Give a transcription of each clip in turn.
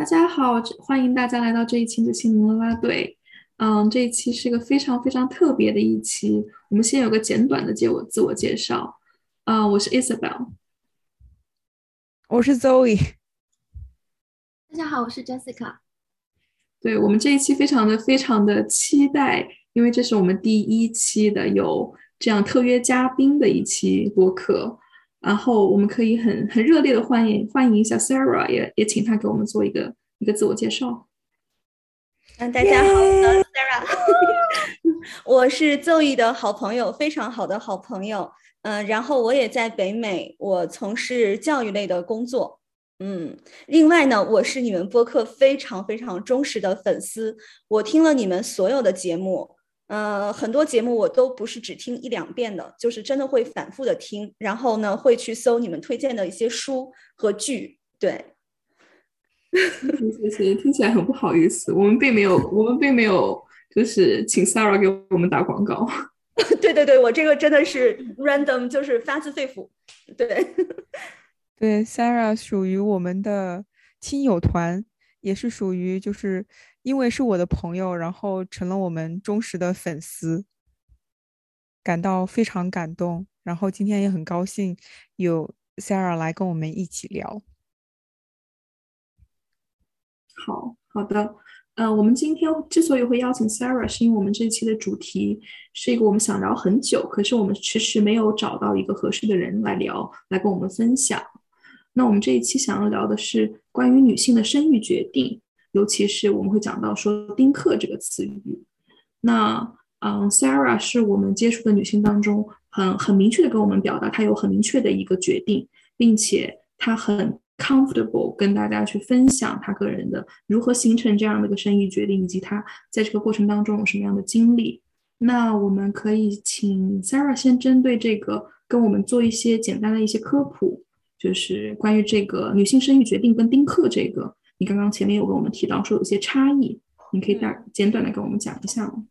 大家好，欢迎大家来到这一期的心灵啦啦队。嗯，这一期是一个非常非常特别的一期。我们先有个简短的自我自我介绍。啊，我是 Isabel，我是 Zoe。大家好，我是 Jessica。对我们这一期非常的非常的期待，因为这是我们第一期的有这样特约嘉宾的一期播客。然后我们可以很很热烈的欢迎欢迎一下 Sarah，也也请她给我们做一个一个自我介绍。嗯，大家好，我是 Sarah，我是 Zoe 的好朋友，非常好的好朋友。嗯，然后我也在北美，我从事教育类的工作。嗯，另外呢，我是你们播客非常非常忠实的粉丝，我听了你们所有的节目。呃，很多节目我都不是只听一两遍的，就是真的会反复的听，然后呢，会去搜你们推荐的一些书和剧。对，谢谢，听起来很不好意思，我们并没有，我们并没有，就是请 Sarah 给我们打广告。对对对，我这个真的是 random，就是发自肺腑。对，对，Sarah 属于我们的亲友团，也是属于就是。因为是我的朋友，然后成了我们忠实的粉丝，感到非常感动。然后今天也很高兴有 Sarah 来跟我们一起聊。好好的，嗯，我们今天之所以会邀请 Sarah，是因为我们这期的主题是一个我们想聊很久，可是我们迟迟没有找到一个合适的人来聊，来跟我们分享。那我们这一期想要聊的是关于女性的生育决定。尤其是我们会讲到说“丁克”这个词语，那嗯，Sarah 是我们接触的女性当中很很明确的跟我们表达，她有很明确的一个决定，并且她很 comfortable 跟大家去分享她个人的如何形成这样的一个生育决定，以及她在这个过程当中有什么样的经历。那我们可以请 Sarah 先针对这个跟我们做一些简单的一些科普，就是关于这个女性生育决定跟丁克这个。你刚刚前面有跟我们提到说有些差异，你可以大简短的跟我们讲一下吗？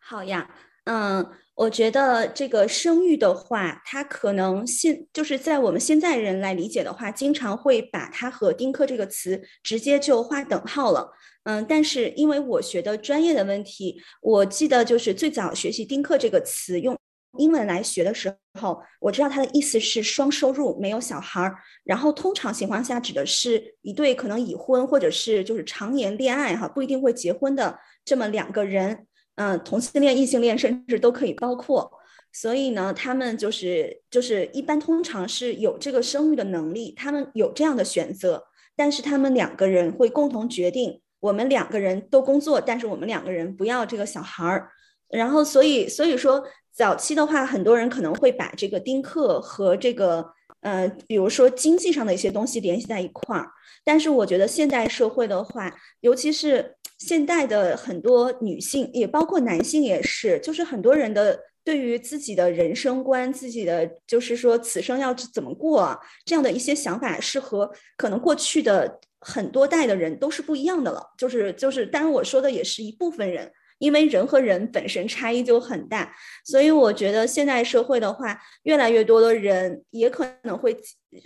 好呀，嗯，我觉得这个生育的话，它可能现就是在我们现在人来理解的话，经常会把它和丁克这个词直接就划等号了。嗯，但是因为我学的专业的问题，我记得就是最早学习丁克这个词用。英文来学的时候，我知道它的意思是双收入，没有小孩儿。然后通常情况下指的是一对可能已婚或者是就是常年恋爱哈，不一定会结婚的这么两个人，嗯，同性恋、异性恋甚至都可以包括。所以呢，他们就是就是一般通常是有这个生育的能力，他们有这样的选择，但是他们两个人会共同决定，我们两个人都工作，但是我们两个人不要这个小孩儿。然后所以所以说。早期的话，很多人可能会把这个丁克和这个呃，比如说经济上的一些东西联系在一块儿。但是我觉得现代社会的话，尤其是现代的很多女性，也包括男性也是，就是很多人的对于自己的人生观、自己的就是说此生要怎么过这样的一些想法，是和可能过去的很多代的人都是不一样的了。就是就是，当然我说的也是一部分人。因为人和人本身差异就很大，所以我觉得现代社会的话，越来越多的人也可能会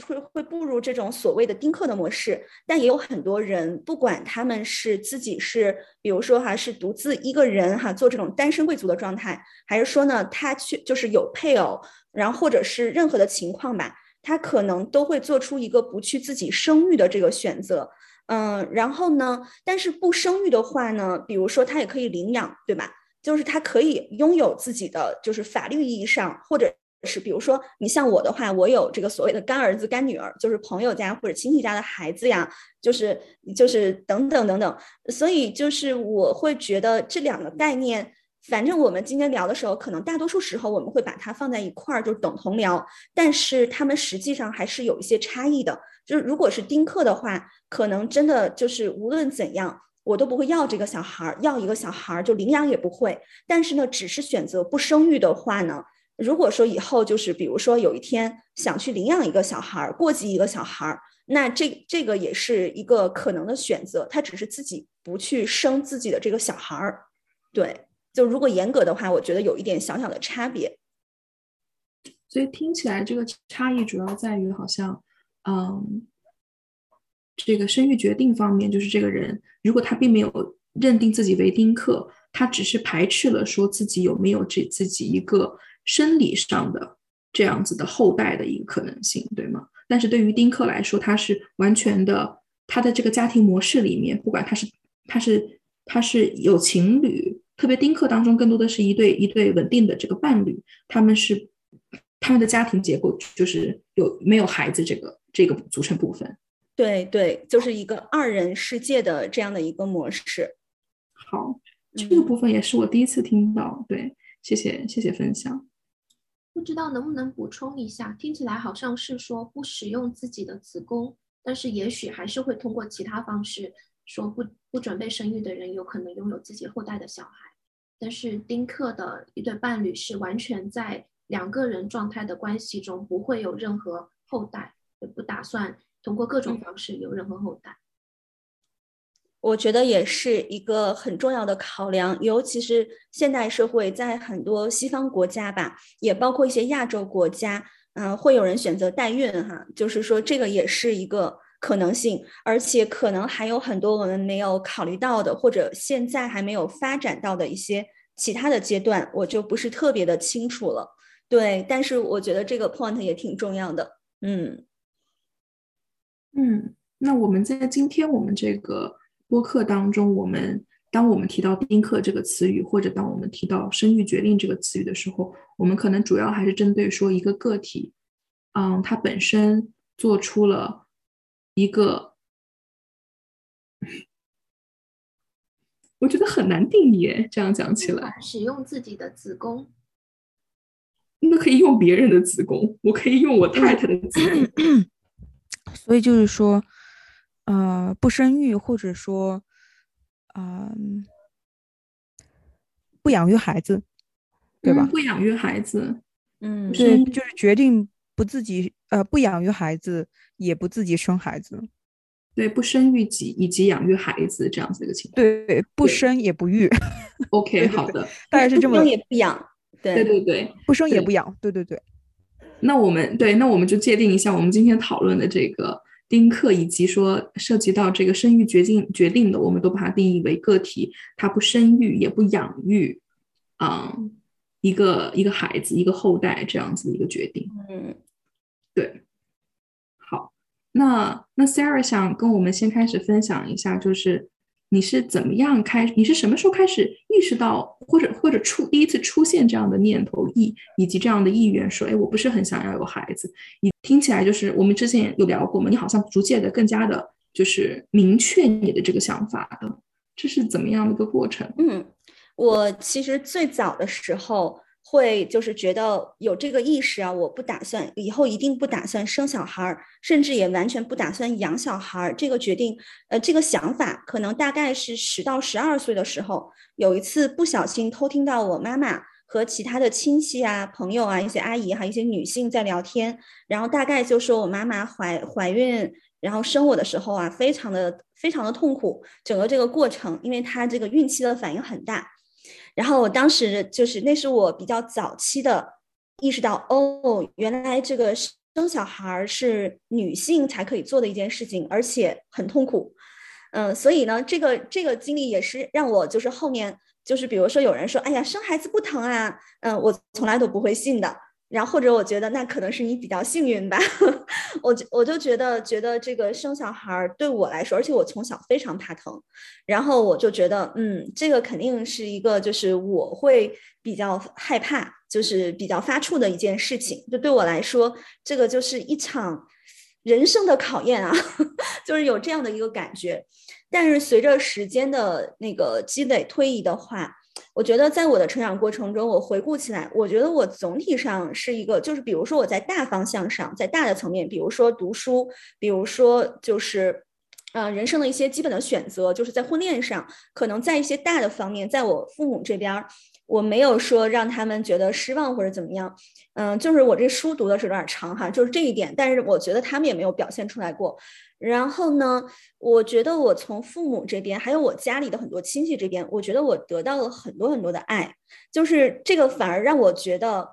会会步入这种所谓的丁克的模式，但也有很多人，不管他们是自己是，比如说哈是独自一个人哈做这种单身贵族的状态，还是说呢他去就是有配偶，然后或者是任何的情况吧，他可能都会做出一个不去自己生育的这个选择。嗯，然后呢？但是不生育的话呢？比如说他也可以领养，对吧？就是他可以拥有自己的，就是法律意义上，或者是比如说你像我的话，我有这个所谓的干儿子、干女儿，就是朋友家或者亲戚家的孩子呀，就是就是等等等等。所以就是我会觉得这两个概念，反正我们今天聊的时候，可能大多数时候我们会把它放在一块儿，就等同聊。但是他们实际上还是有一些差异的。就是如果是丁克的话。可能真的就是无论怎样，我都不会要这个小孩儿，要一个小孩儿就领养也不会。但是呢，只是选择不生育的话呢，如果说以后就是比如说有一天想去领养一个小孩儿，过继一个小孩儿，那这这个也是一个可能的选择。他只是自己不去生自己的这个小孩儿。对，就如果严格的话，我觉得有一点小小的差别。所以听起来这个差异主要在于好像，嗯。这个生育决定方面，就是这个人如果他并没有认定自己为丁克，他只是排斥了说自己有没有这自己一个生理上的这样子的后代的一个可能性，对吗？但是对于丁克来说，他是完全的，他的这个家庭模式里面，不管他是他是他是有情侣，特别丁克当中更多的是一对一对稳定的这个伴侣，他们是他们的家庭结构就是有没有孩子这个这个组成部分。对对，就是一个二人世界的这样的一个模式。好，这个部分也是我第一次听到。对，谢谢谢谢分享。不知道能不能补充一下？听起来好像是说不使用自己的子宫，但是也许还是会通过其他方式说不不准备生育的人有可能拥有自己后代的小孩。但是丁克的一对伴侣是完全在两个人状态的关系中不会有任何后代，也不打算。通过各种方式有任何后代，我觉得也是一个很重要的考量，尤其是现代社会，在很多西方国家吧，也包括一些亚洲国家，嗯，会有人选择代孕哈，就是说这个也是一个可能性，而且可能还有很多我们没有考虑到的，或者现在还没有发展到的一些其他的阶段，我就不是特别的清楚了。对，但是我觉得这个 point 也挺重要的，嗯。嗯，那我们在今天我们这个播客当中，我们当我们提到丁克这个词语，或者当我们提到生育决定这个词语的时候，我们可能主要还是针对说一个个体，嗯，他本身做出了一个，我觉得很难定义。这样讲起来，使用自己的子宫，那可以用别人的子宫，我可以用我太太的子宫。所以就是说，呃，不生育，或者说，嗯，不养育孩子，对吧？不养育孩子，嗯，对，就是决定不自己，呃，不养育孩子，也不自己生孩子，对，不生育己以及养育孩子这样子一个情况，对，不生也不育。OK，好的，大概是这么，不生也不养，对对。对，不生也不养，对对对。那我们对，那我们就界定一下，我们今天讨论的这个丁克，以及说涉及到这个生育决定决定的，我们都把它定义为个体，他不生育也不养育，嗯，一个一个孩子，一个后代这样子的一个决定。嗯，对。好，那那 Sarah 想跟我们先开始分享一下，就是。你是怎么样开？你是什么时候开始意识到，或者或者出第一次出现这样的念头意以及这样的意愿，说，哎，我不是很想要有孩子。你听起来就是我们之前有聊过嘛？你好像逐渐的更加的，就是明确你的这个想法的，这是怎么样的一个过程？嗯，我其实最早的时候。会就是觉得有这个意识啊，我不打算以后一定不打算生小孩儿，甚至也完全不打算养小孩儿。这个决定，呃，这个想法可能大概是十到十二岁的时候，有一次不小心偷听到我妈妈和其他的亲戚啊、朋友啊、一些阿姨还有一些女性在聊天，然后大概就说我妈妈怀怀孕，然后生我的时候啊，非常的非常的痛苦，整个这个过程，因为她这个孕期的反应很大。然后我当时就是那是我比较早期的意识到，哦，原来这个生小孩是女性才可以做的一件事情，而且很痛苦。嗯，所以呢，这个这个经历也是让我就是后面就是比如说有人说，哎呀，生孩子不疼啊，嗯，我从来都不会信的。然后或者我觉得那可能是你比较幸运吧，我我就觉得觉得这个生小孩对我来说，而且我从小非常怕疼，然后我就觉得嗯，这个肯定是一个就是我会比较害怕，就是比较发怵的一件事情。就对我来说，这个就是一场人生的考验啊，就是有这样的一个感觉。但是随着时间的那个积累推移的话。我觉得在我的成长过程中，我回顾起来，我觉得我总体上是一个，就是比如说我在大方向上，在大的层面，比如说读书，比如说就是，呃，人生的一些基本的选择，就是在婚恋上，可能在一些大的方面，在我父母这边，我没有说让他们觉得失望或者怎么样，嗯，就是我这书读的是有点长哈，就是这一点，但是我觉得他们也没有表现出来过。然后呢，我觉得我从父母这边，还有我家里的很多亲戚这边，我觉得我得到了很多很多的爱，就是这个反而让我觉得，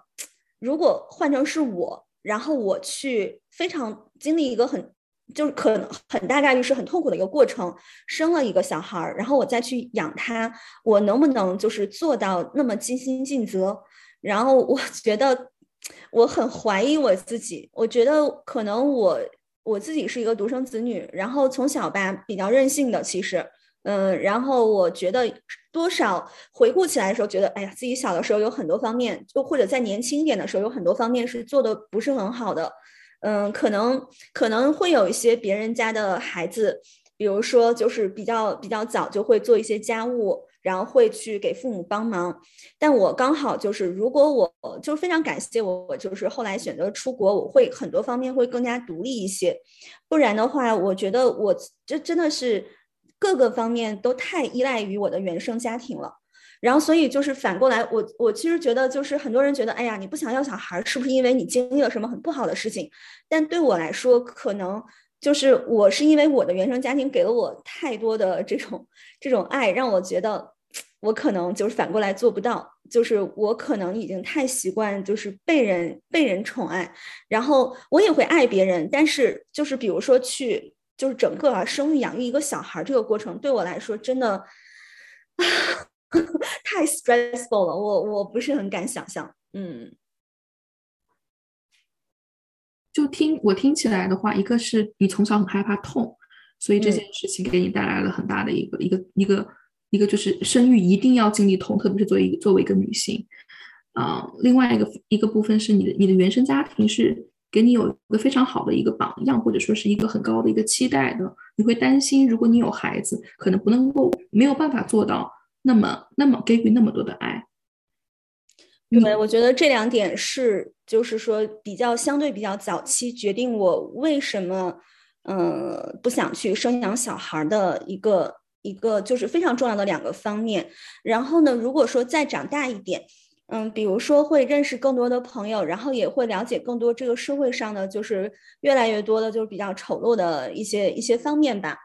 如果换成是我，然后我去非常经历一个很就是可能很大概率是很痛苦的一个过程，生了一个小孩儿，然后我再去养他，我能不能就是做到那么尽心尽责？然后我 觉得我很怀疑我自己，我觉得可能我我自己是一个独生子女，然后从小吧比较任性的，其实。嗯，然后我觉得多少回顾起来的时候，觉得哎呀，自己小的时候有很多方面，就或者在年轻一点的时候，有很多方面是做的不是很好的。嗯，可能可能会有一些别人家的孩子，比如说就是比较比较早就会做一些家务，然后会去给父母帮忙。但我刚好就是，如果我就非常感谢我，我就是后来选择出国，我会很多方面会更加独立一些。不然的话，我觉得我这真的是。各个方面都太依赖于我的原生家庭了，然后所以就是反过来，我我其实觉得就是很多人觉得，哎呀，你不想要小孩，是不是因为你经历了什么很不好的事情？但对我来说，可能就是我是因为我的原生家庭给了我太多的这种这种爱，让我觉得我可能就是反过来做不到，就是我可能已经太习惯就是被人被人宠爱，然后我也会爱别人，但是就是比如说去。就是整个啊，生育养育一个小孩这个过程，对我来说真的 太 stressful 了，我我不是很敢想象。嗯，就听我听起来的话，一个是你从小很害怕痛，所以这件事情给你带来了很大的一个一个一个一个，就是生育一定要经历痛，特别是作为作为一个女性啊。另外一个一个部分是你的你的原生家庭是。给你有一个非常好的一个榜样，或者说是一个很高的一个期待的，你会担心，如果你有孩子，可能不能够没有办法做到那么那么给予那么多的爱。对，我觉得这两点是，就是说比较相对比较早期决定我为什么嗯不想去生养小孩的一个一个就是非常重要的两个方面。然后呢，如果说再长大一点。嗯，比如说会认识更多的朋友，然后也会了解更多这个社会上的就是越来越多的，就是比较丑陋的一些一些方面吧。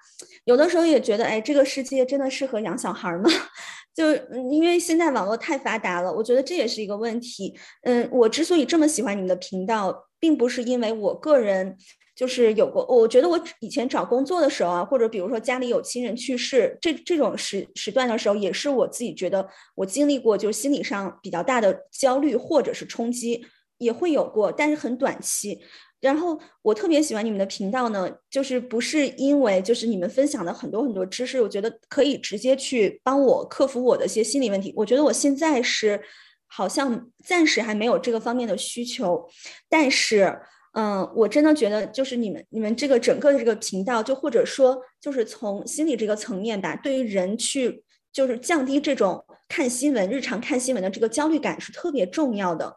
有的时候也觉得，哎，这个世界真的适合养小孩吗？就因为现在网络太发达了，我觉得这也是一个问题。嗯，我之所以这么喜欢你们的频道，并不是因为我个人。就是有过，我觉得我以前找工作的时候啊，或者比如说家里有亲人去世，这这种时时段的时候，也是我自己觉得我经历过，就是心理上比较大的焦虑或者是冲击也会有过，但是很短期。然后我特别喜欢你们的频道呢，就是不是因为就是你们分享的很多很多知识，我觉得可以直接去帮我克服我的一些心理问题。我觉得我现在是好像暂时还没有这个方面的需求，但是。嗯，我真的觉得就是你们你们这个整个的这个频道，就或者说就是从心理这个层面吧，对于人去就是降低这种看新闻、日常看新闻的这个焦虑感是特别重要的。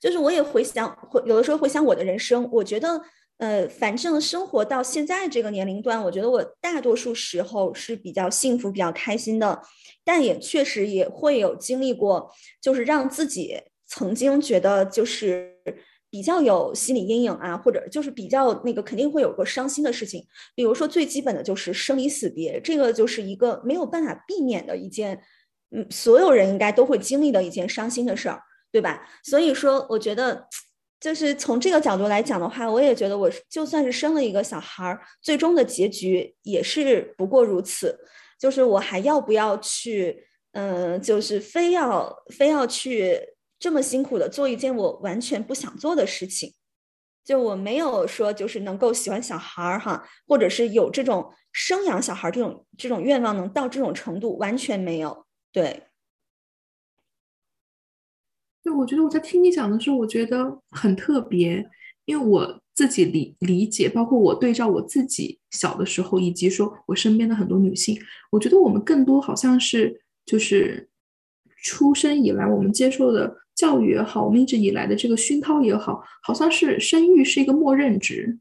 就是我也回想，回有的时候回想我的人生，我觉得呃，反正生活到现在这个年龄段，我觉得我大多数时候是比较幸福、比较开心的，但也确实也会有经历过，就是让自己曾经觉得就是。比较有心理阴影啊，或者就是比较那个肯定会有过伤心的事情，比如说最基本的就是生离死别，这个就是一个没有办法避免的一件，嗯，所有人应该都会经历的一件伤心的事儿，对吧？所以说，我觉得就是从这个角度来讲的话，我也觉得我就算是生了一个小孩儿，最终的结局也是不过如此，就是我还要不要去，嗯，就是非要非要去。这么辛苦的做一件我完全不想做的事情，就我没有说就是能够喜欢小孩儿哈，或者是有这种生养小孩这种这种愿望能到这种程度，完全没有。对，对，我觉得我在听你讲的时候，我觉得很特别，因为我自己理理解，包括我对照我自己小的时候，以及说我身边的很多女性，我觉得我们更多好像是就是出生以来我们接受的。教育也好，我们一直以来的这个熏陶也好，好像是生育是一个默认值，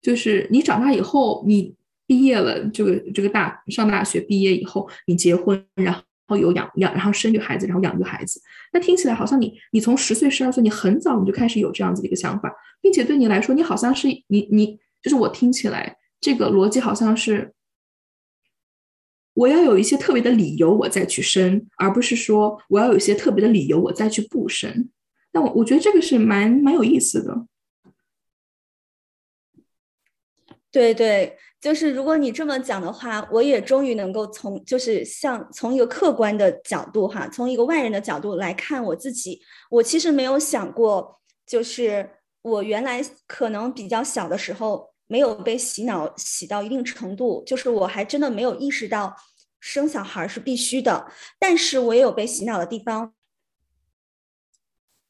就是你长大以后，你毕业了，这个这个大上大学毕业以后，你结婚，然后有养养，然后生育孩子，然后养育孩子。那听起来好像你你从十岁十二岁，你很早你就开始有这样子的一个想法，并且对你来说，你好像是你你就是我听起来这个逻辑好像是。我要有一些特别的理由，我再去生，而不是说我要有一些特别的理由，我再去不生。那我我觉得这个是蛮蛮有意思的。对对，就是如果你这么讲的话，我也终于能够从就是像从一个客观的角度哈，从一个外人的角度来看我自己。我其实没有想过，就是我原来可能比较小的时候没有被洗脑洗到一定程度，就是我还真的没有意识到生小孩是必须的。但是我也有被洗脑的地方。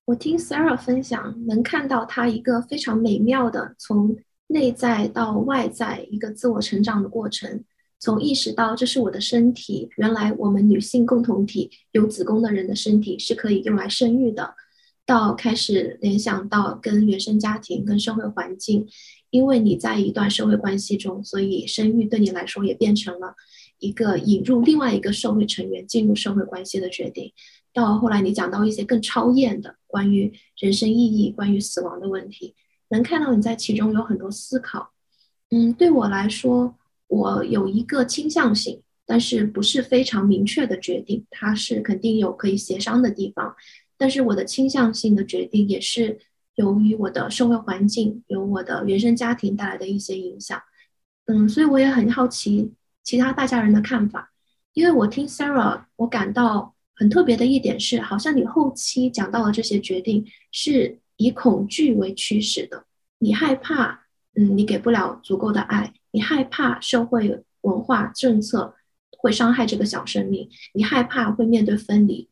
我听 Sarah 分享，能看到她一个非常美妙的从。内在到外在一个自我成长的过程，从意识到这是我的身体，原来我们女性共同体有子宫的人的身体是可以用来生育的，到开始联想到跟原生家庭、跟社会环境，因为你在一段社会关系中，所以生育对你来说也变成了一个引入另外一个社会成员进入社会关系的决定。到后来你讲到一些更超验的关于人生意义、关于死亡的问题。能看到你在其中有很多思考，嗯，对我来说，我有一个倾向性，但是不是非常明确的决定，它是肯定有可以协商的地方，但是我的倾向性的决定也是由于我的社会环境，有我的原生家庭带来的一些影响，嗯，所以我也很好奇其他大家人的看法，因为我听 Sarah，我感到很特别的一点是，好像你后期讲到的这些决定是。以恐惧为驱使的，你害怕，嗯，你给不了足够的爱，你害怕社会文化政策会伤害这个小生命，你害怕会面对分离，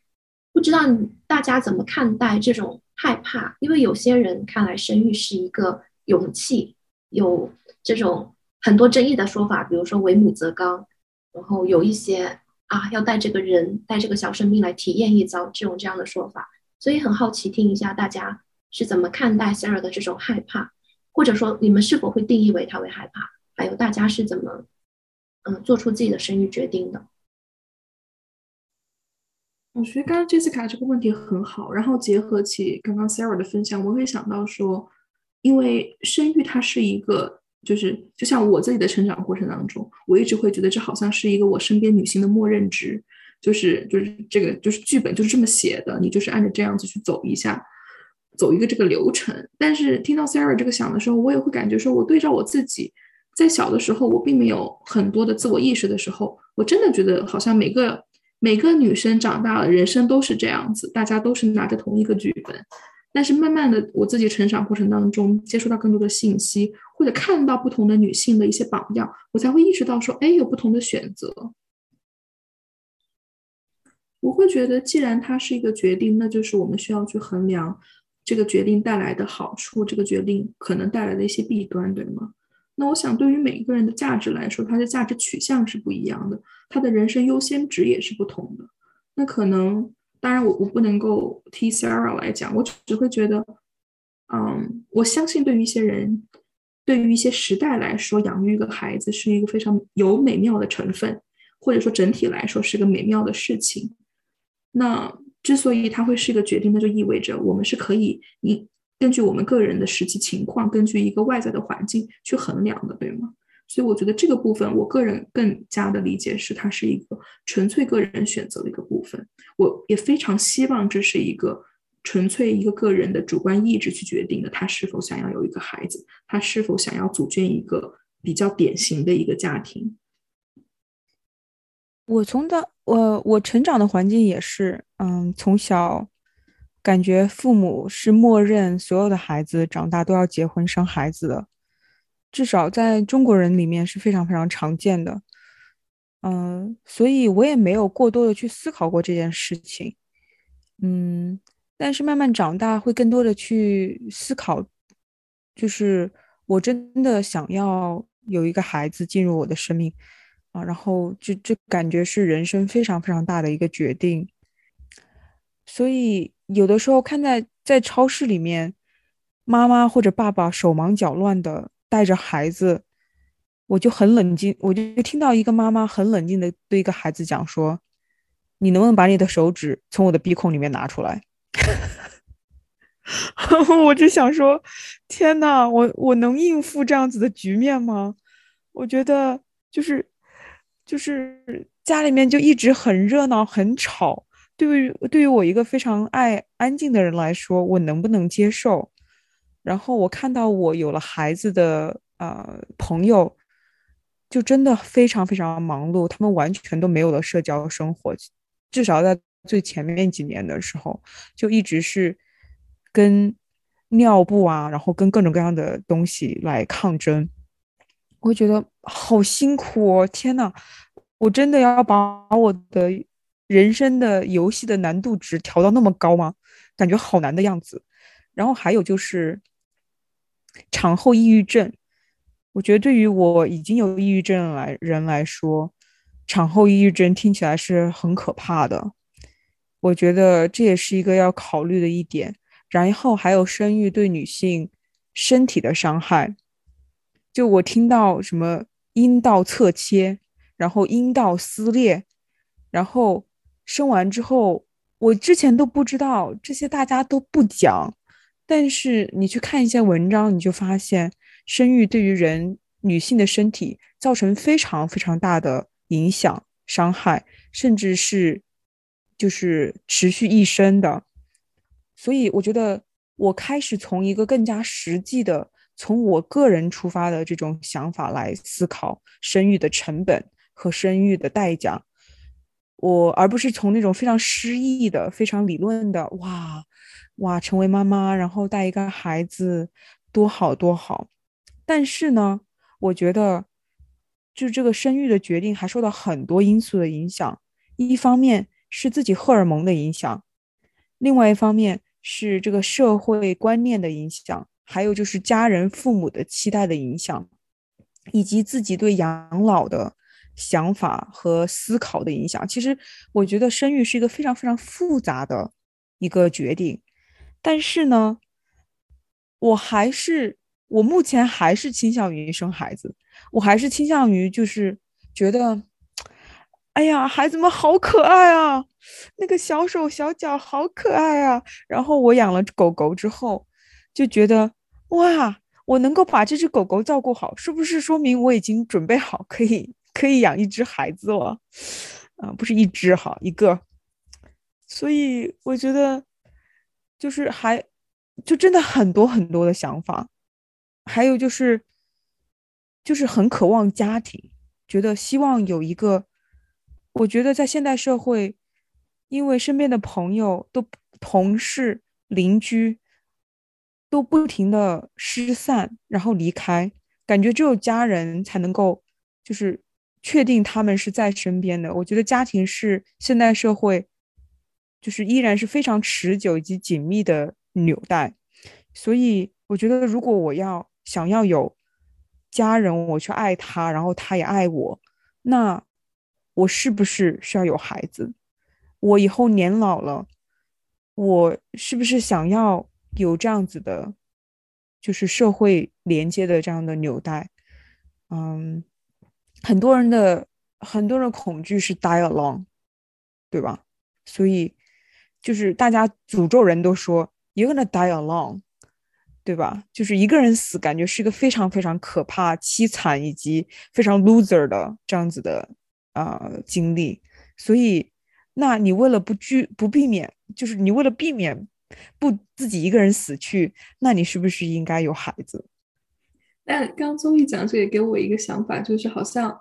不知道大家怎么看待这种害怕？因为有些人看来生育是一个勇气，有这种很多争议的说法，比如说为母则刚，然后有一些啊要带这个人带这个小生命来体验一遭这种这样的说法，所以很好奇听一下大家。是怎么看待 Sarah 的这种害怕，或者说你们是否会定义为他为害怕？还有大家是怎么嗯做出自己的生育决定的？我觉得刚刚 Jessica 这个问题很好，然后结合起刚刚 Sarah 的分享，我会想到说，因为生育它是一个，就是就像我自己的成长过程当中，我一直会觉得这好像是一个我身边女性的默认值，就是就是这个就是剧本就是这么写的，你就是按照这样子去走一下。走一个这个流程，但是听到 Sarah 这个想的时候，我也会感觉说，我对照我自己，在小的时候，我并没有很多的自我意识的时候，我真的觉得好像每个每个女生长大了，人生都是这样子，大家都是拿着同一个剧本。但是慢慢的，我自己成长过程当中，接触到更多的信息，或者看到不同的女性的一些榜样，我才会意识到说，哎，有不同的选择。我会觉得，既然它是一个决定，那就是我们需要去衡量。这个决定带来的好处，这个决定可能带来的一些弊端，对吗？那我想，对于每一个人的价值来说，他的价值取向是不一样的，他的人生优先值也是不同的。那可能，当然，我我不能够替 Sarah 来讲，我只会觉得，嗯，我相信对于一些人，对于一些时代来说，养育一个孩子是一个非常有美妙的成分，或者说整体来说是个美妙的事情。那。之所以它会是一个决定，那就意味着我们是可以以根据我们个人的实际情况，根据一个外在的环境去衡量的，对吗？所以我觉得这个部分，我个人更加的理解是它是一个纯粹个人选择的一个部分。我也非常希望这是一个纯粹一个个人的主观意志去决定的，他是否想要有一个孩子，他是否想要组建一个比较典型的一个家庭。我从的我我成长的环境也是，嗯，从小感觉父母是默认所有的孩子长大都要结婚生孩子的，至少在中国人里面是非常非常常见的，嗯，所以我也没有过多的去思考过这件事情，嗯，但是慢慢长大会更多的去思考，就是我真的想要有一个孩子进入我的生命。啊，然后就这感觉是人生非常非常大的一个决定，所以有的时候看在在超市里面，妈妈或者爸爸手忙脚乱的带着孩子，我就很冷静，我就听到一个妈妈很冷静的对一个孩子讲说：“你能不能把你的手指从我的鼻孔里面拿出来？” 我就想说：“天呐，我我能应付这样子的局面吗？”我觉得就是。就是家里面就一直很热闹很吵，对于对于我一个非常爱安静的人来说，我能不能接受？然后我看到我有了孩子的呃朋友，就真的非常非常忙碌，他们完全都没有了社交生活，至少在最前面几年的时候，就一直是跟尿布啊，然后跟各种各样的东西来抗争。我觉得好辛苦哦！天呐，我真的要把我的人生的游戏的难度值调到那么高吗？感觉好难的样子。然后还有就是产后抑郁症，我觉得对于我已经有抑郁症来人来说，产后抑郁症听起来是很可怕的。我觉得这也是一个要考虑的一点。然后还有生育对女性身体的伤害。就我听到什么阴道侧切，然后阴道撕裂，然后生完之后，我之前都不知道这些，大家都不讲。但是你去看一些文章，你就发现生育对于人女性的身体造成非常非常大的影响、伤害，甚至是就是持续一生的。所以我觉得我开始从一个更加实际的。从我个人出发的这种想法来思考生育的成本和生育的代价，我而不是从那种非常诗意的、非常理论的“哇哇，成为妈妈，然后带一个孩子，多好多好”。但是呢，我觉得，就这个生育的决定还受到很多因素的影响。一方面是自己荷尔蒙的影响，另外一方面是这个社会观念的影响。还有就是家人、父母的期待的影响，以及自己对养老的想法和思考的影响。其实，我觉得生育是一个非常非常复杂的一个决定。但是呢，我还是我目前还是倾向于生孩子。我还是倾向于就是觉得，哎呀，孩子们好可爱啊，那个小手小脚好可爱啊。然后我养了狗狗之后，就觉得。哇，我能够把这只狗狗照顾好，是不是说明我已经准备好可以可以养一只孩子了？啊，不是一只哈，一个。所以我觉得，就是还就真的很多很多的想法，还有就是，就是很渴望家庭，觉得希望有一个。我觉得在现代社会，因为身边的朋友都同事邻居。都不停的失散，然后离开，感觉只有家人才能够，就是确定他们是在身边的。我觉得家庭是现代社会，就是依然是非常持久以及紧密的纽带。所以我觉得，如果我要想要有家人，我去爱他，然后他也爱我，那我是不是需要有孩子？我以后年老了，我是不是想要？有这样子的，就是社会连接的这样的纽带，嗯，很多人的很多人的恐惧是 die alone，对吧？所以就是大家诅咒人都说 you're gonna die alone，对吧？就是一个人死，感觉是一个非常非常可怕、凄惨以及非常 loser 的这样子的啊经历。所以，那你为了不惧不避免，就是你为了避免。不自己一个人死去，那你是不是应该有孩子？但刚综艺讲这个给我一个想法，就是好像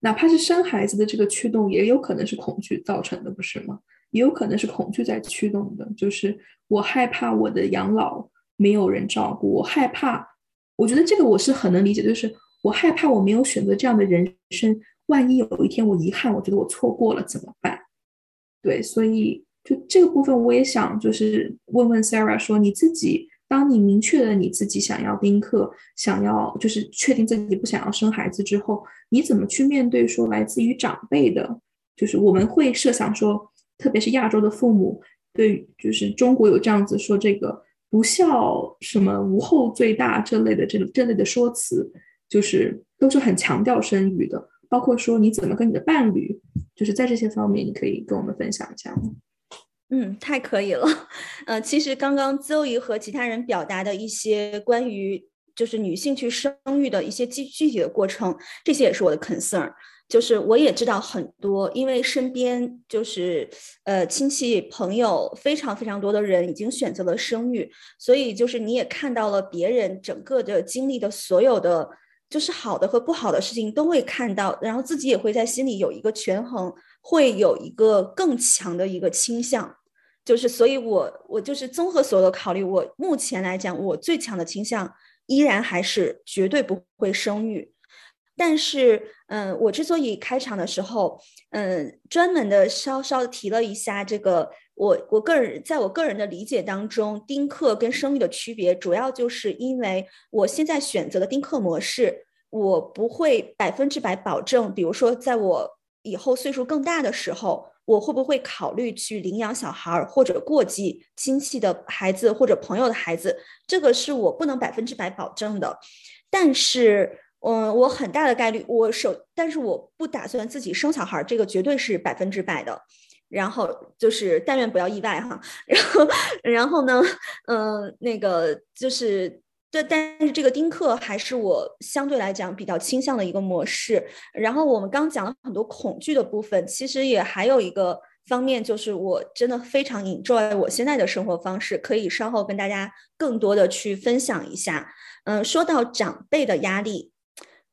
哪怕是生孩子的这个驱动，也有可能是恐惧造成的，不是吗？也有可能是恐惧在驱动的，就是我害怕我的养老没有人照顾，我害怕。我觉得这个我是很能理解，就是我害怕我没有选择这样的人生，万一有一天我遗憾，我觉得我错过了怎么办？对，所以。就这个部分，我也想就是问问 Sarah 说，你自己当你明确了你自己想要丁克，想要就是确定自己不想要生孩子之后，你怎么去面对说来自于长辈的，就是我们会设想说，特别是亚洲的父母，对，就是中国有这样子说这个不孝什么无后最大这类的这这类的说辞，就是都是很强调生育的，包括说你怎么跟你的伴侣，就是在这些方面，你可以跟我们分享一下吗？嗯，太可以了。呃，其实刚刚邹姨和其他人表达的一些关于就是女性去生育的一些具具体的过程，这些也是我的 concern。就是我也知道很多，因为身边就是呃亲戚朋友非常非常多的人已经选择了生育，所以就是你也看到了别人整个的经历的所有的就是好的和不好的事情都会看到，然后自己也会在心里有一个权衡，会有一个更强的一个倾向。就是所以，我我就是综合所有的考虑，我目前来讲，我最强的倾向依然还是绝对不会生育。但是，嗯，我之所以开场的时候，嗯，专门的稍稍提了一下这个。我我个人在我个人的理解当中，丁克跟生育的区别，主要就是因为我现在选择的丁克模式，我不会百分之百保证，比如说在我以后岁数更大的时候，我会不会考虑去领养小孩儿或者过继亲戚的孩子或者朋友的孩子，这个是我不能百分之百保证的。但是，嗯，我很大的概率，我首，但是我不打算自己生小孩儿，这个绝对是百分之百的。然后就是但愿不要意外哈，然后然后呢，嗯，那个就是对，但是这个丁克还是我相对来讲比较倾向的一个模式。然后我们刚讲了很多恐惧的部分，其实也还有一个方面，就是我真的非常 enjoy 我现在的生活方式，可以稍后跟大家更多的去分享一下。嗯，说到长辈的压力，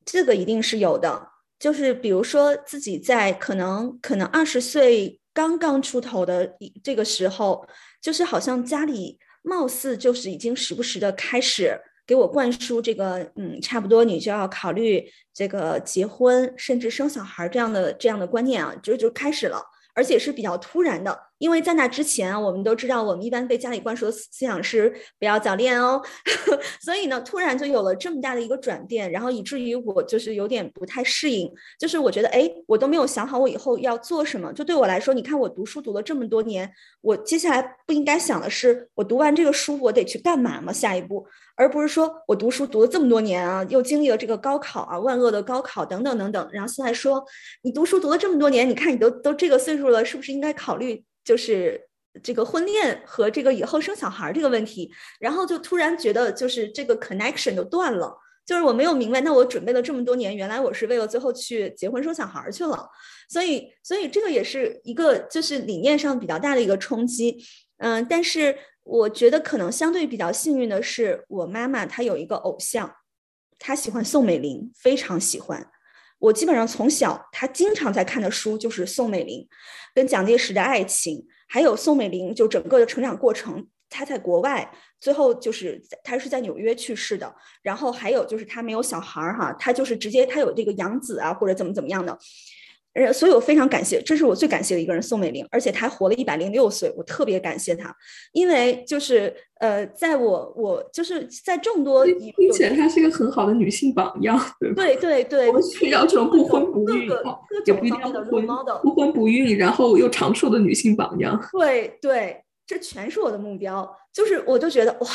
这个一定是有的，就是比如说自己在可能可能二十岁。刚刚出头的这个时候，就是好像家里貌似就是已经时不时的开始给我灌输这个，嗯，差不多你就要考虑这个结婚，甚至生小孩这样的这样的观念啊，就就开始了。而且是比较突然的，因为在那之前，我们都知道，我们一般被家里灌输的思想是不要早恋哦，所以呢，突然就有了这么大的一个转变，然后以至于我就是有点不太适应，就是我觉得，哎，我都没有想好我以后要做什么，就对我来说，你看我读书读了这么多年，我接下来不应该想的是，我读完这个书我得去干嘛吗？下一步。而不是说我读书读了这么多年啊，又经历了这个高考啊，万恶的高考等等等等，然后现在说你读书读了这么多年，你看你都都这个岁数了，是不是应该考虑就是这个婚恋和这个以后生小孩这个问题？然后就突然觉得就是这个 connection 就断了，就是我没有明白，那我准备了这么多年，原来我是为了最后去结婚生小孩去了，所以所以这个也是一个就是理念上比较大的一个冲击，嗯，但是。我觉得可能相对比较幸运的是，我妈妈她有一个偶像，她喜欢宋美龄，非常喜欢。我基本上从小他经常在看的书就是宋美龄跟蒋介石的爱情，还有宋美龄就整个的成长过程。他在国外，最后就是他是在纽约去世的。然后还有就是他没有小孩儿哈，他就是直接他有这个养子啊或者怎么怎么样的。呃，所以我非常感谢，这是我最感谢的一个人，宋美龄，而且她还活了一百零六岁，我特别感谢她，因为就是呃，在我我就是在众多，并且她是一个很好的女性榜样，对对对，我们需要这种不婚不育，也不一定要婚不婚不育，然后又长寿的女性榜样，对对，这全是我的目标，就是我就觉得哇。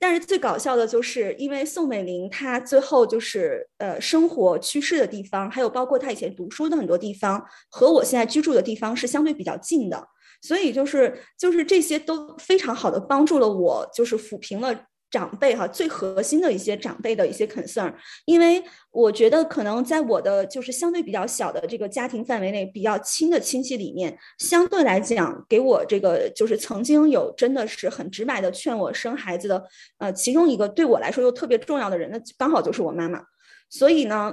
但是最搞笑的就是，因为宋美龄她最后就是呃生活去世的地方，还有包括她以前读书的很多地方，和我现在居住的地方是相对比较近的，所以就是就是这些都非常好的帮助了我，就是抚平了。长辈哈，最核心的一些长辈的一些 concern，因为我觉得可能在我的就是相对比较小的这个家庭范围内，比较亲的亲戚里面，相对来讲给我这个就是曾经有真的是很直白的劝我生孩子的，呃，其中一个对我来说又特别重要的人，那刚好就是我妈妈，所以呢，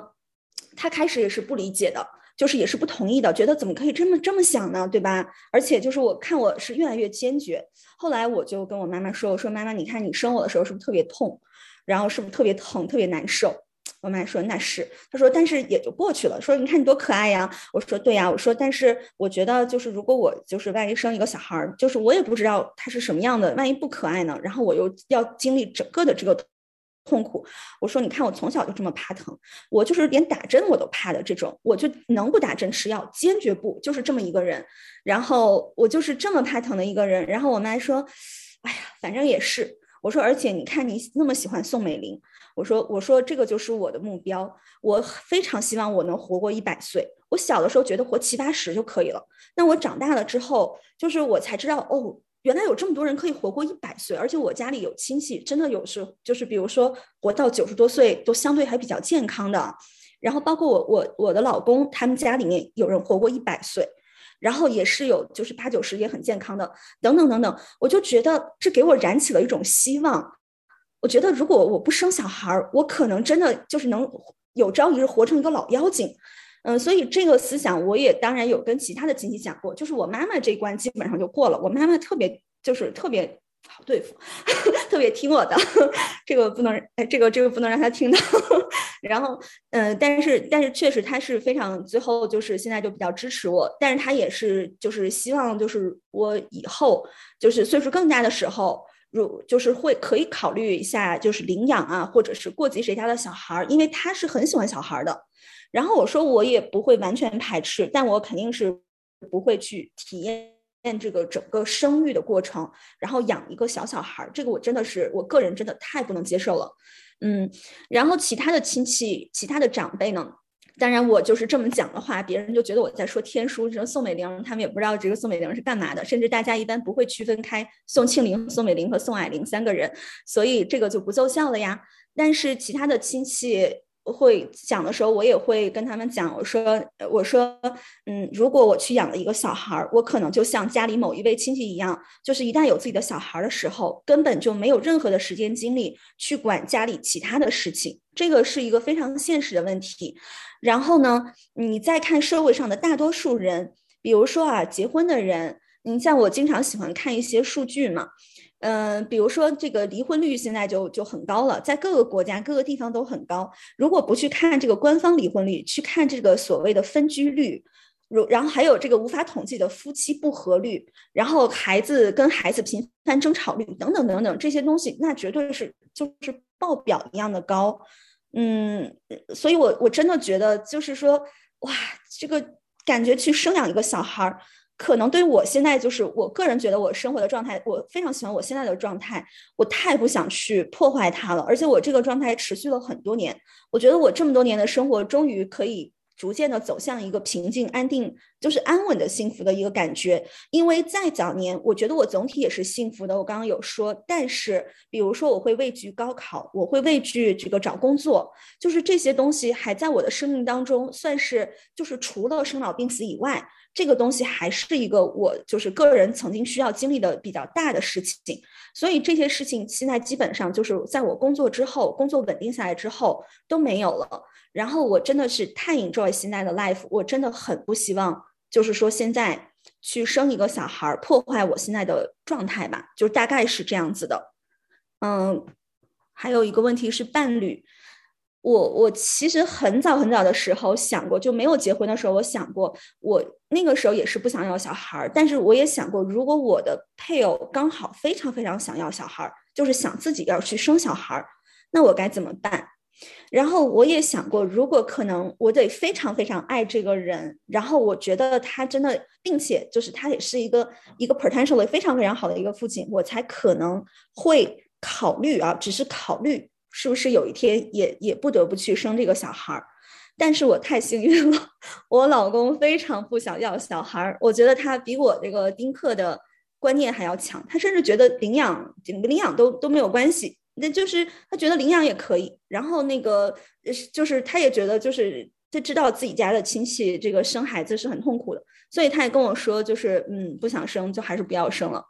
她开始也是不理解的。就是也是不同意的，觉得怎么可以这么这么想呢，对吧？而且就是我看我是越来越坚决，后来我就跟我妈妈说，我说妈妈，你看你生我的时候是不是特别痛，然后是不是特别疼，特别难受？我妈说那是，她说但是也就过去了。说你看你多可爱呀，我说对呀，我说但是我觉得就是如果我就是万一生一个小孩儿，就是我也不知道他是什么样的，万一不可爱呢？然后我又要经历整个的这个。痛苦，我说你看我从小就这么怕疼，我就是连打针我都怕的这种，我就能不打针吃药，坚决不，就是这么一个人。然后我就是这么怕疼的一个人。然后我妈说，哎呀，反正也是。我说，而且你看你那么喜欢宋美龄，我说我说这个就是我的目标，我非常希望我能活过一百岁。我小的时候觉得活七八十就可以了，那我长大了之后，就是我才知道哦。原来有这么多人可以活过一百岁，而且我家里有亲戚，真的有是就是比如说活到九十多岁都相对还比较健康的，然后包括我我我的老公他们家里面有人活过一百岁，然后也是有就是八九十也很健康的，等等等等，我就觉得这给我燃起了一种希望，我觉得如果我不生小孩儿，我可能真的就是能有朝一日活成一个老妖精。嗯，所以这个思想我也当然有跟其他的亲戚讲过，就是我妈妈这一关基本上就过了。我妈妈特别就是特别好对付，特别听我的，这个不能哎，这个这个不能让她听到。然后，嗯，但是但是确实她是非常最后就是现在就比较支持我，但是她也是就是希望就是我以后就是岁数更大的时候，如就是会可以考虑一下就是领养啊，或者是过继谁家的小孩儿，因为她是很喜欢小孩儿的。然后我说我也不会完全排斥，但我肯定是不会去体验这个整个生育的过程，然后养一个小小孩儿，这个我真的是我个人真的太不能接受了。嗯，然后其他的亲戚、其他的长辈呢？当然我就是这么讲的话，别人就觉得我在说天书。这宋美龄他们也不知道这个宋美龄是干嘛的，甚至大家一般不会区分开宋庆龄、宋美龄和宋霭龄三个人，所以这个就不奏效了呀。但是其他的亲戚。会讲的时候，我也会跟他们讲，我说，我说，嗯，如果我去养了一个小孩儿，我可能就像家里某一位亲戚一样，就是一旦有自己的小孩儿的时候，根本就没有任何的时间精力去管家里其他的事情，这个是一个非常现实的问题。然后呢，你再看社会上的大多数人，比如说啊，结婚的人，你像我经常喜欢看一些数据嘛。嗯，比如说这个离婚率现在就就很高了，在各个国家各个地方都很高。如果不去看这个官方离婚率，去看这个所谓的分居率，如然后还有这个无法统计的夫妻不和率，然后孩子跟孩子频繁争吵率等等等等这些东西，那绝对是就是爆表一样的高。嗯，所以我我真的觉得就是说，哇，这个感觉去生养一个小孩儿。可能对于我现在就是我个人觉得我生活的状态，我非常喜欢我现在的状态，我太不想去破坏它了。而且我这个状态持续了很多年，我觉得我这么多年的生活终于可以逐渐的走向一个平静、安定，就是安稳的幸福的一个感觉。因为在早年，我觉得我总体也是幸福的。我刚刚有说，但是比如说我会畏惧高考，我会畏惧这个找工作，就是这些东西还在我的生命当中，算是就是除了生老病死以外。这个东西还是一个我就是个人曾经需要经历的比较大的事情，所以这些事情现在基本上就是在我工作之后，工作稳定下来之后都没有了。然后我真的是太 enjoy 现在的 life，我真的很不希望就是说现在去生一个小孩破坏我现在的状态吧，就大概是这样子的。嗯，还有一个问题是伴侣。我我其实很早很早的时候想过，就没有结婚的时候，我想过，我那个时候也是不想要小孩儿，但是我也想过，如果我的配偶刚好非常非常想要小孩儿，就是想自己要去生小孩儿，那我该怎么办？然后我也想过，如果可能，我得非常非常爱这个人，然后我觉得他真的，并且就是他也是一个一个 potentially 非常非常好的一个父亲，我才可能会考虑啊，只是考虑。是不是有一天也也不得不去生这个小孩儿？但是我太幸运了，我老公非常不想要小孩儿。我觉得他比我这个丁克的观念还要强，他甚至觉得领养领领养都都没有关系，那就是他觉得领养也可以。然后那个就是他也觉得就是他知道自己家的亲戚这个生孩子是很痛苦的，所以他也跟我说，就是嗯不想生就还是不要生了。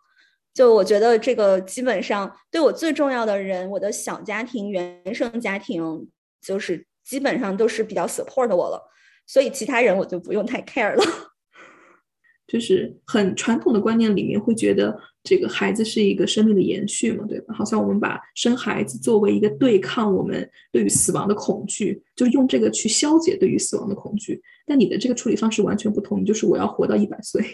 就我觉得这个基本上对我最重要的人，我的小家庭、原生家庭，就是基本上都是比较 support 我了，所以其他人我就不用太 care 了。就是很传统的观念里面会觉得这个孩子是一个生命的延续嘛，对吧？好像我们把生孩子作为一个对抗我们对于死亡的恐惧，就用这个去消解对于死亡的恐惧。但你的这个处理方式完全不同，就是我要活到一百岁。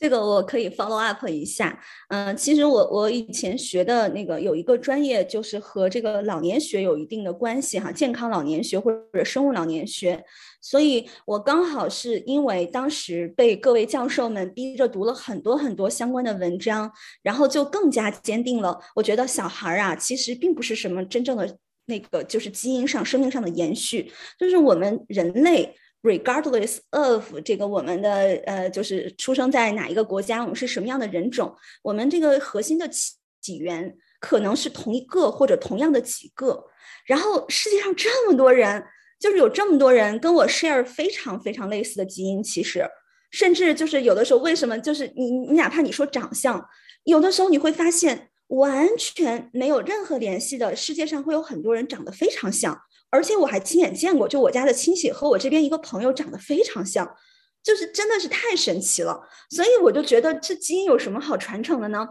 这个我可以 follow up 一下，嗯，其实我我以前学的那个有一个专业，就是和这个老年学有一定的关系哈，健康老年学或者生物老年学，所以我刚好是因为当时被各位教授们逼着读了很多很多相关的文章，然后就更加坚定了，我觉得小孩啊，其实并不是什么真正的那个就是基因上、生命上的延续，就是我们人类。Regardless of 这个我们的呃，就是出生在哪一个国家，我们是什么样的人种，我们这个核心的起起源可能是同一个或者同样的几个。然后世界上这么多人，就是有这么多人跟我 share 非常非常类似的基因，其实甚至就是有的时候为什么就是你你哪怕你说长相，有的时候你会发现完全没有任何联系的世界上会有很多人长得非常像，而且我还亲眼见过，就我家的亲戚和我这边一个朋友长得非常像，就是真的是太神奇了。所以我就觉得这基因有什么好传承的呢？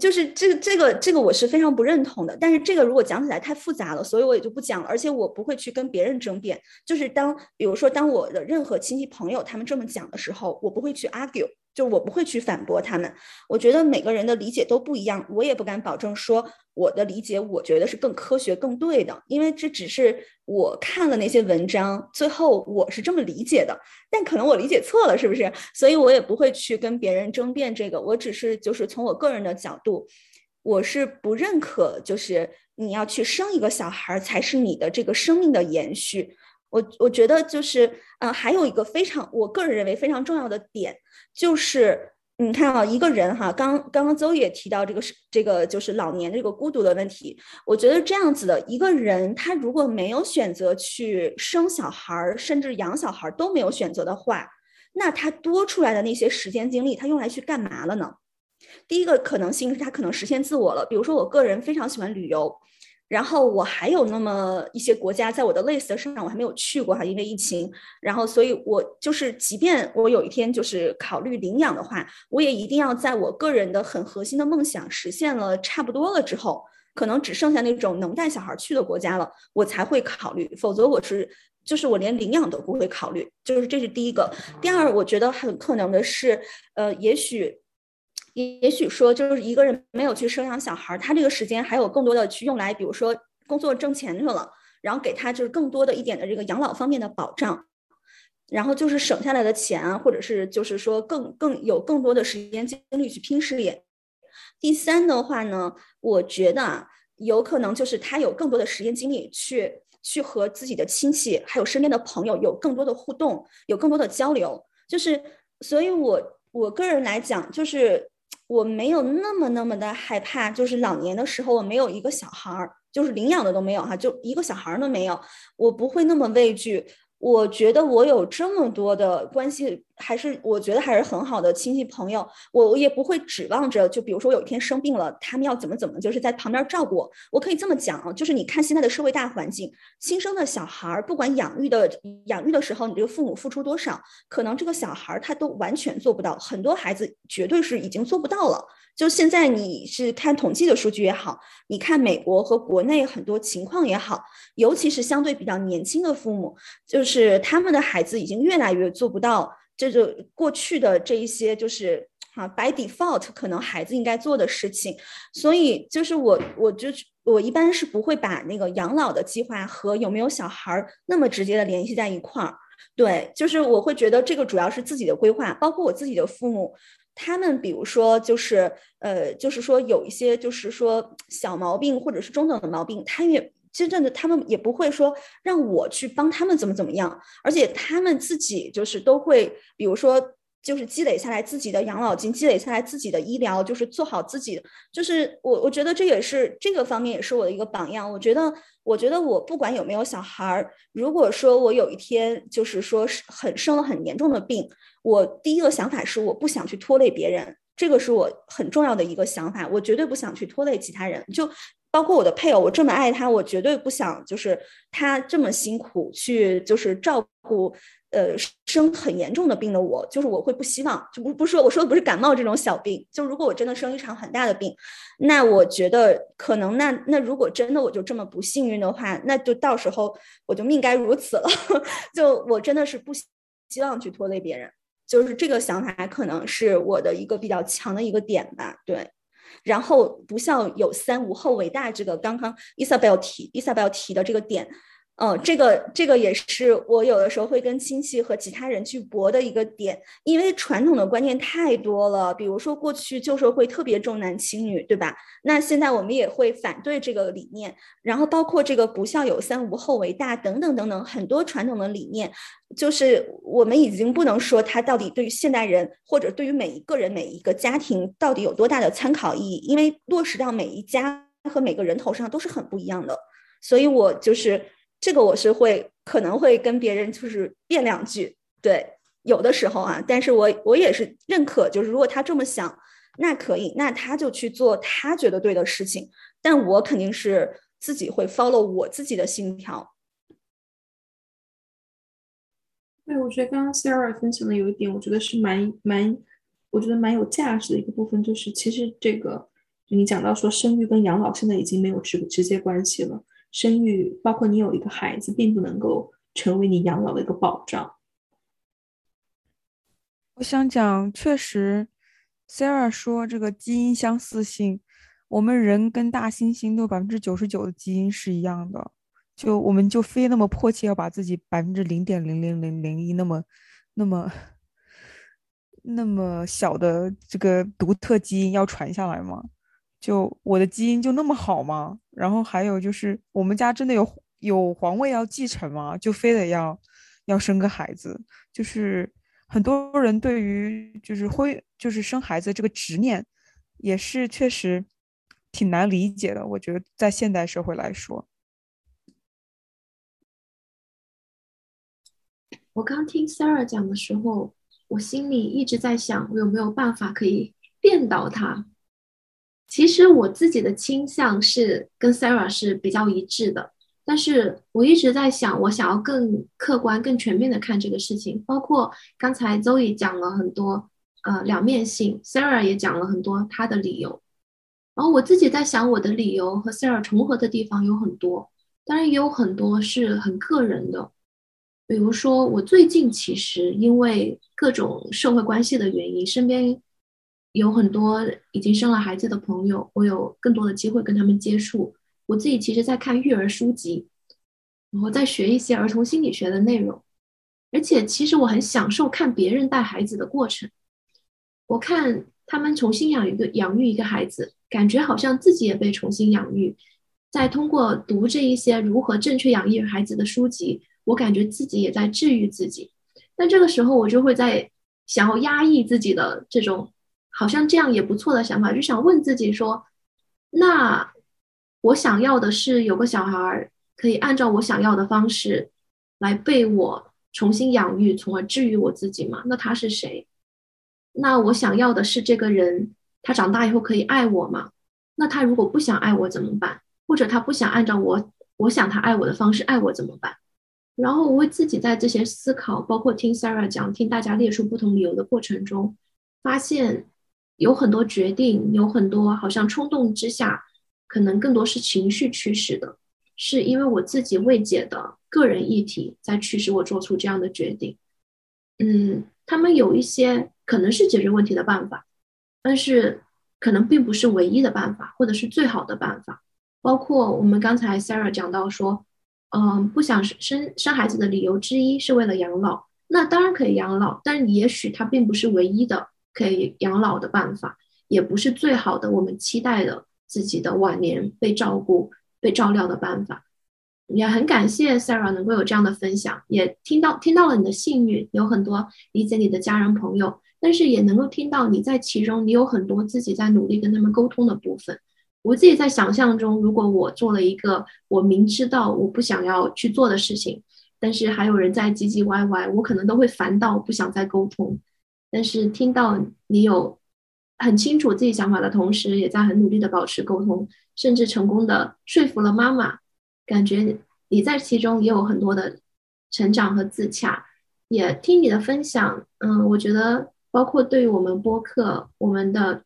就是这个这个这个我是非常不认同的。但是这个如果讲起来太复杂了，所以我也就不讲了。而且我不会去跟别人争辩。就是当比如说当我的任何亲戚朋友他们这么讲的时候，我不会去 argue。就我不会去反驳他们，我觉得每个人的理解都不一样，我也不敢保证说我的理解我觉得是更科学、更对的，因为这只是我看了那些文章，最后我是这么理解的，但可能我理解错了，是不是？所以我也不会去跟别人争辩这个，我只是就是从我个人的角度，我是不认可，就是你要去生一个小孩才是你的这个生命的延续。我我觉得就是，呃，还有一个非常，我个人认为非常重要的点，就是你看啊，一个人哈，刚刚刚邹也提到这个是这个就是老年这个孤独的问题。我觉得这样子的一个人，他如果没有选择去生小孩儿，甚至养小孩儿都没有选择的话，那他多出来的那些时间精力，他用来去干嘛了呢？第一个可能性是他可能实现自我了，比如说我个人非常喜欢旅游。然后我还有那么一些国家在我的 list 上，我还没有去过哈，因为疫情。然后，所以我就是，即便我有一天就是考虑领养的话，我也一定要在我个人的很核心的梦想实现了差不多了之后，可能只剩下那种能带小孩去的国家了，我才会考虑。否则，我是就是我连领养都不会考虑。就是这是第一个。第二，我觉得很可能的是，呃，也许。也许说，就是一个人没有去生养小孩，他这个时间还有更多的去用来，比如说工作挣钱去了，然后给他就是更多的一点的这个养老方面的保障，然后就是省下来的钱，或者是就是说更更有更多的时间精力去拼事业。第三的话呢，我觉得啊，有可能就是他有更多的时间精力去去和自己的亲戚还有身边的朋友有更多的互动，有更多的交流。就是所以，我我个人来讲，就是。我没有那么那么的害怕，就是老年的时候我没有一个小孩儿，就是领养的都没有哈，就一个小孩儿都没有，我不会那么畏惧。我觉得我有这么多的关系，还是我觉得还是很好的亲戚朋友，我我也不会指望着，就比如说有一天生病了，他们要怎么怎么，就是在旁边照顾我。我可以这么讲啊，就是你看现在的社会大环境，新生的小孩儿，不管养育的养育的时候，你这个父母付出多少，可能这个小孩儿他都完全做不到，很多孩子绝对是已经做不到了。就现在你是看统计的数据也好，你看美国和国内很多情况也好，尤其是相对比较年轻的父母，就是他们的孩子已经越来越做不到这就过去的这一些，就是啊，by default 可能孩子应该做的事情。所以就是我，我就我一般是不会把那个养老的计划和有没有小孩那么直接的联系在一块儿。对，就是我会觉得这个主要是自己的规划，包括我自己的父母。他们比如说，就是呃，就是说有一些，就是说小毛病或者是中等的毛病，他也真正的他们也不会说让我去帮他们怎么怎么样，而且他们自己就是都会，比如说就是积累下来自己的养老金，积累下来自己的医疗，就是做好自己，就是我我觉得这也是这个方面也是我的一个榜样。我觉得，我觉得我不管有没有小孩儿，如果说我有一天就是说是很生了很严重的病。我第一个想法是，我不想去拖累别人，这个是我很重要的一个想法。我绝对不想去拖累其他人，就包括我的配偶，我这么爱他，我绝对不想就是他这么辛苦去就是照顾，呃，生很严重的病的我，就是我会不希望，就不不说我说的不是感冒这种小病，就如果我真的生一场很大的病，那我觉得可能那那如果真的我就这么不幸运的话，那就到时候我就命该如此了，就我真的是不希望去拖累别人。就是这个想法可能是我的一个比较强的一个点吧，对。然后不孝有三，无后为大，这个刚刚 Isabel 提 Isabel 提的这个点。嗯，这个这个也是我有的时候会跟亲戚和其他人去搏的一个点，因为传统的观念太多了。比如说过去旧社会特别重男轻女，对吧？那现在我们也会反对这个理念。然后包括这个不孝有三，无后为大等等等等，很多传统的理念，就是我们已经不能说它到底对于现代人或者对于每一个人每一个家庭到底有多大的参考意义，因为落实到每一家和每个人头上都是很不一样的。所以我就是。这个我是会可能会跟别人就是辩两句，对，有的时候啊，但是我我也是认可，就是如果他这么想，那可以，那他就去做他觉得对的事情。但我肯定是自己会 follow 我自己的信条。对，我觉得刚刚 Sarah 分享的有一点，我觉得是蛮蛮，我觉得蛮有价值的一个部分，就是其实这个你讲到说生育跟养老现在已经没有直直接关系了，生育包括你有一个孩子，并不能够成为你养老的一个保障。我想讲，确实，Sarah 说这个基因相似性，我们人跟大猩猩都百分之九十九的基因是一样的。就我们就非那么迫切要把自己百分之零点零零零零一那么那么那么小的这个独特基因要传下来吗？就我的基因就那么好吗？然后还有就是我们家真的有有皇位要继承吗？就非得要要生个孩子？就是很多人对于就是会就是生孩子这个执念也是确实挺难理解的。我觉得在现代社会来说。我刚听 Sarah 讲的时候，我心里一直在想，我有没有办法可以电倒他？其实我自己的倾向是跟 Sarah 是比较一致的，但是我一直在想，我想要更客观、更全面的看这个事情。包括刚才 Zoe 讲了很多，呃，两面性，Sarah 也讲了很多他的理由。然后我自己在想，我的理由和 Sarah 重合的地方有很多，当然也有很多是很个人的。比如说，我最近其实因为各种社会关系的原因，身边有很多已经生了孩子的朋友，我有更多的机会跟他们接触。我自己其实在看育儿书籍，然后在学一些儿童心理学的内容，而且其实我很享受看别人带孩子的过程。我看他们重新养一个养育一个孩子，感觉好像自己也被重新养育。在通过读这一些如何正确养育孩子的书籍。我感觉自己也在治愈自己，但这个时候我就会在想要压抑自己的这种好像这样也不错的想法，就想问自己说：那我想要的是有个小孩可以按照我想要的方式来被我重新养育，从而治愈我自己吗？那他是谁？那我想要的是这个人，他长大以后可以爱我吗？那他如果不想爱我怎么办？或者他不想按照我我想他爱我的方式爱我怎么办？然后我会自己在这些思考，包括听 Sarah 讲，听大家列出不同理由的过程中，发现有很多决定，有很多好像冲动之下，可能更多是情绪驱使的，是因为我自己未解的个人议题在驱使我做出这样的决定。嗯，他们有一些可能是解决问题的办法，但是可能并不是唯一的办法，或者是最好的办法。包括我们刚才 Sarah 讲到说。嗯，不想生生孩子的理由之一是为了养老，那当然可以养老，但也许它并不是唯一的可以养老的办法，也不是最好的我们期待的自己的晚年被照顾、被照料的办法。也很感谢 Sarah 能够有这样的分享，也听到听到了你的幸运，有很多理解你的家人朋友，但是也能够听到你在其中，你有很多自己在努力跟他们沟通的部分。我自己在想象中，如果我做了一个我明知道我不想要去做的事情，但是还有人在唧唧歪歪，我可能都会烦到不想再沟通。但是听到你有很清楚自己想法的同时，也在很努力的保持沟通，甚至成功的说服了妈妈，感觉你在其中也有很多的成长和自洽。也听你的分享，嗯，我觉得包括对于我们播客，我们的。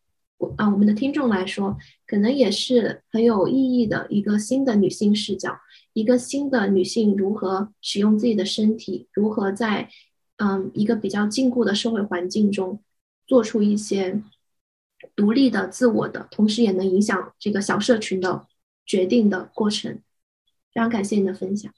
啊，我们的听众来说，可能也是很有意义的一个新的女性视角，一个新的女性如何使用自己的身体，如何在嗯一个比较禁锢的社会环境中做出一些独立的、自我的，同时也能影响这个小社群的决定的过程。非常感谢你的分享。